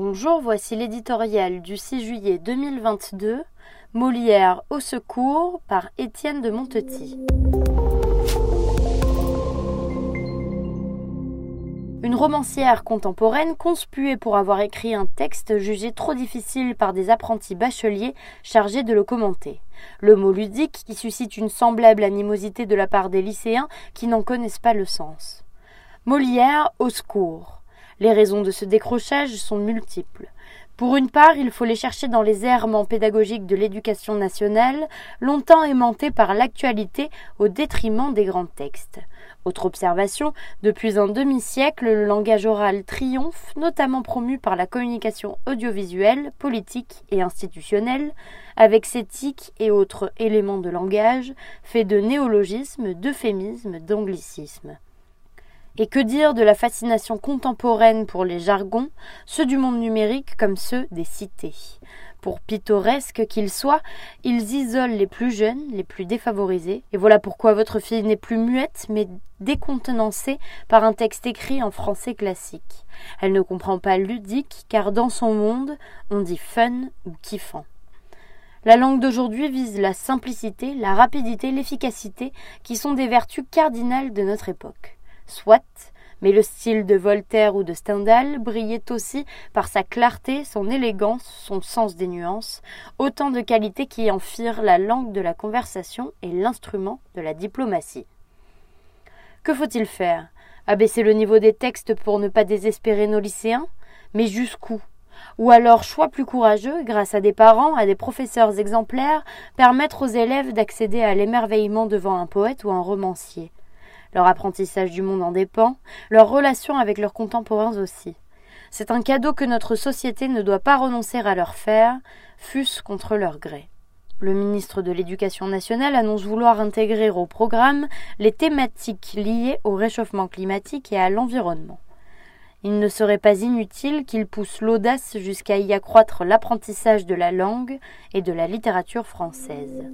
Bonjour, voici l'éditorial du 6 juillet 2022, Molière au secours par Étienne de Montetit. Une romancière contemporaine conspuée pour avoir écrit un texte jugé trop difficile par des apprentis bacheliers chargés de le commenter. Le mot ludique qui suscite une semblable animosité de la part des lycéens qui n'en connaissent pas le sens. Molière au secours. Les raisons de ce décrochage sont multiples. Pour une part, il faut les chercher dans les errements pédagogiques de l'éducation nationale, longtemps aimantés par l'actualité au détriment des grands textes. Autre observation, depuis un demi-siècle, le langage oral triomphe, notamment promu par la communication audiovisuelle, politique et institutionnelle, avec ses tics et autres éléments de langage, faits de néologismes, d'euphémismes, d'anglicismes. Et que dire de la fascination contemporaine pour les jargons, ceux du monde numérique comme ceux des cités Pour pittoresques qu'ils soient, ils isolent les plus jeunes, les plus défavorisés, et voilà pourquoi votre fille n'est plus muette, mais décontenancée par un texte écrit en français classique. Elle ne comprend pas ludique, car dans son monde, on dit fun ou kiffant. La langue d'aujourd'hui vise la simplicité, la rapidité, l'efficacité, qui sont des vertus cardinales de notre époque. Soit, mais le style de Voltaire ou de Stendhal brillait aussi par sa clarté, son élégance, son sens des nuances, autant de qualités qui en firent la langue de la conversation et l'instrument de la diplomatie. Que faut-il faire? Abaisser le niveau des textes pour ne pas désespérer nos lycéens? Mais jusqu'où? Ou alors, choix plus courageux, grâce à des parents, à des professeurs exemplaires, permettre aux élèves d'accéder à l'émerveillement devant un poète ou un romancier? Leur apprentissage du monde en dépend, leur relation avec leurs contemporains aussi. C'est un cadeau que notre société ne doit pas renoncer à leur faire, fût-ce contre leur gré. Le ministre de l'Éducation nationale annonce vouloir intégrer au programme les thématiques liées au réchauffement climatique et à l'environnement. Il ne serait pas inutile qu'il pousse l'audace jusqu'à y accroître l'apprentissage de la langue et de la littérature française.